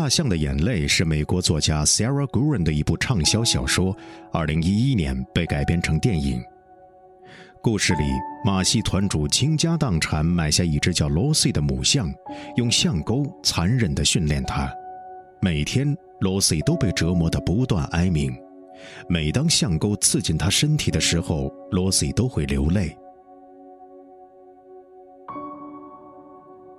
大象的眼泪》是美国作家 Sarah Guren 的一部畅销小说，二零一一年被改编成电影。故事里，马戏团主倾家荡产买下一只叫 Lucy 的母象，用象钩残忍地训练它。每天，Lucy 都被折磨得不断哀鸣。每当象钩刺进它身体的时候，Lucy 都会流泪。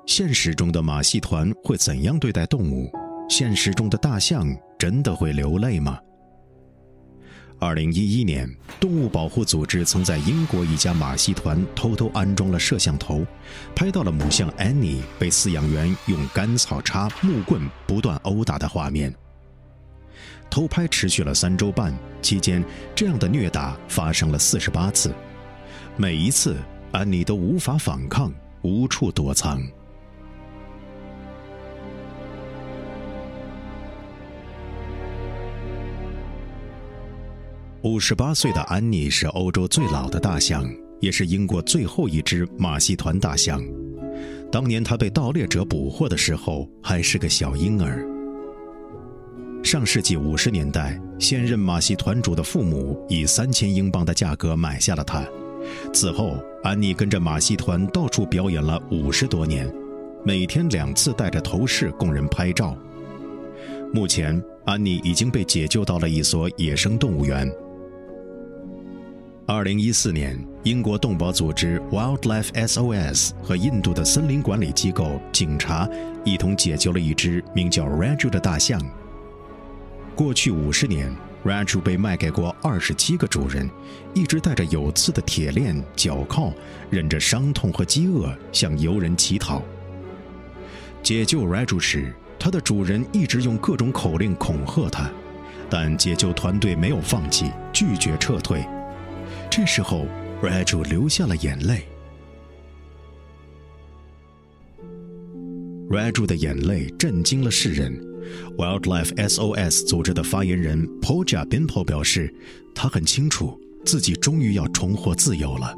现实中的马戏团会怎样对待动物？现实中的大象真的会流泪吗？二零一一年，动物保护组织曾在英国一家马戏团偷偷安装了摄像头，拍到了母象安妮被饲养员用干草叉、木棍不断殴打的画面。偷拍持续了三周半，期间这样的虐打发生了四十八次，每一次安妮都无法反抗，无处躲藏。五十八岁的安妮是欧洲最老的大象，也是英国最后一只马戏团大象。当年她被盗猎者捕获的时候，还是个小婴儿。上世纪五十年代，现任马戏团主的父母以三千英镑的价格买下了它。此后，安妮跟着马戏团到处表演了五十多年，每天两次带着头饰供人拍照。目前，安妮已经被解救到了一所野生动物园。二零一四年，英国动保组织 Wildlife SOS 和印度的森林管理机构警察一同解救了一只名叫 Raju 的大象。过去五十年，Raju 被卖给过二十七个主人，一直带着有刺的铁链脚铐，忍着伤痛和饥饿向游人乞讨。解救 Raju 时，它的主人一直用各种口令恐吓它，但解救团队没有放弃，拒绝撤退。这时候，Raju 流下了眼泪。Raju 的眼泪震惊了世人。Wildlife SOS 组织的发言人 Poja Bimpo 表示，他很清楚自己终于要重获自由了。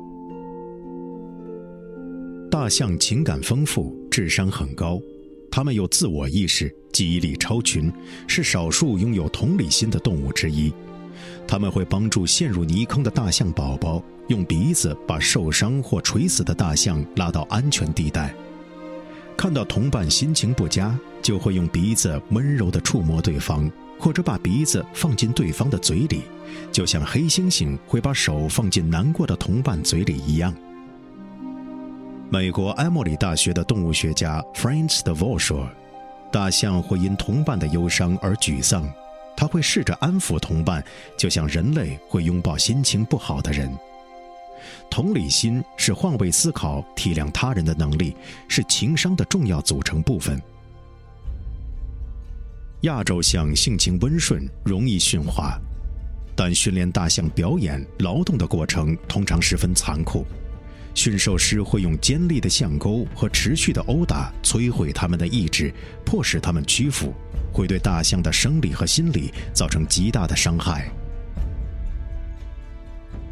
大象情感丰富，智商很高，它们有自我意识，记忆力超群，是少数拥有同理心的动物之一。他们会帮助陷入泥坑的大象宝宝，用鼻子把受伤或垂死的大象拉到安全地带。看到同伴心情不佳，就会用鼻子温柔地触摸对方，或者把鼻子放进对方的嘴里，就像黑猩猩会把手放进难过的同伴嘴里一样。美国埃默里大学的动物学家 Franz de Vos 说：“大象会因同伴的忧伤而沮丧。”他会试着安抚同伴，就像人类会拥抱心情不好的人。同理心是换位思考、体谅他人的能力，是情商的重要组成部分。亚洲象性情温顺，容易驯化，但训练大象表演劳动的过程通常十分残酷。驯兽师会用尖利的象钩和持续的殴打摧毁他们的意志，迫使他们屈服。会对大象的生理和心理造成极大的伤害。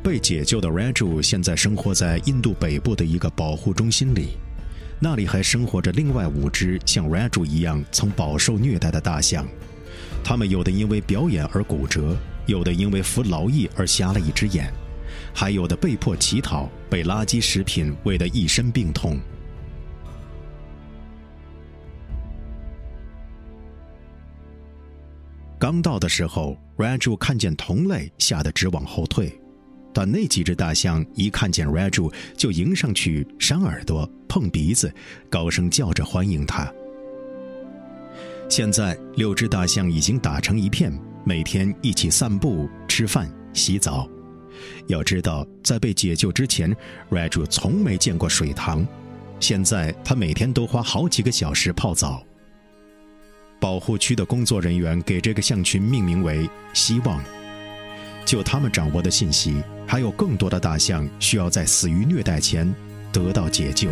被解救的 Raju 现在生活在印度北部的一个保护中心里，那里还生活着另外五只像 Raju 一样曾饱受虐待的大象。它们有的因为表演而骨折，有的因为服劳役而瞎了一只眼，还有的被迫乞讨，被垃圾食品喂得一身病痛。刚到的时候，Raju 看见同类，吓得直往后退。但那几只大象一看见 Raju，就迎上去扇耳朵、碰鼻子，高声叫着欢迎他。现在六只大象已经打成一片，每天一起散步、吃饭、洗澡。要知道，在被解救之前，Raju 从没见过水塘。现在他每天都花好几个小时泡澡。保护区的工作人员给这个象群命名为“希望”。就他们掌握的信息，还有更多的大象需要在死于虐待前得到解救。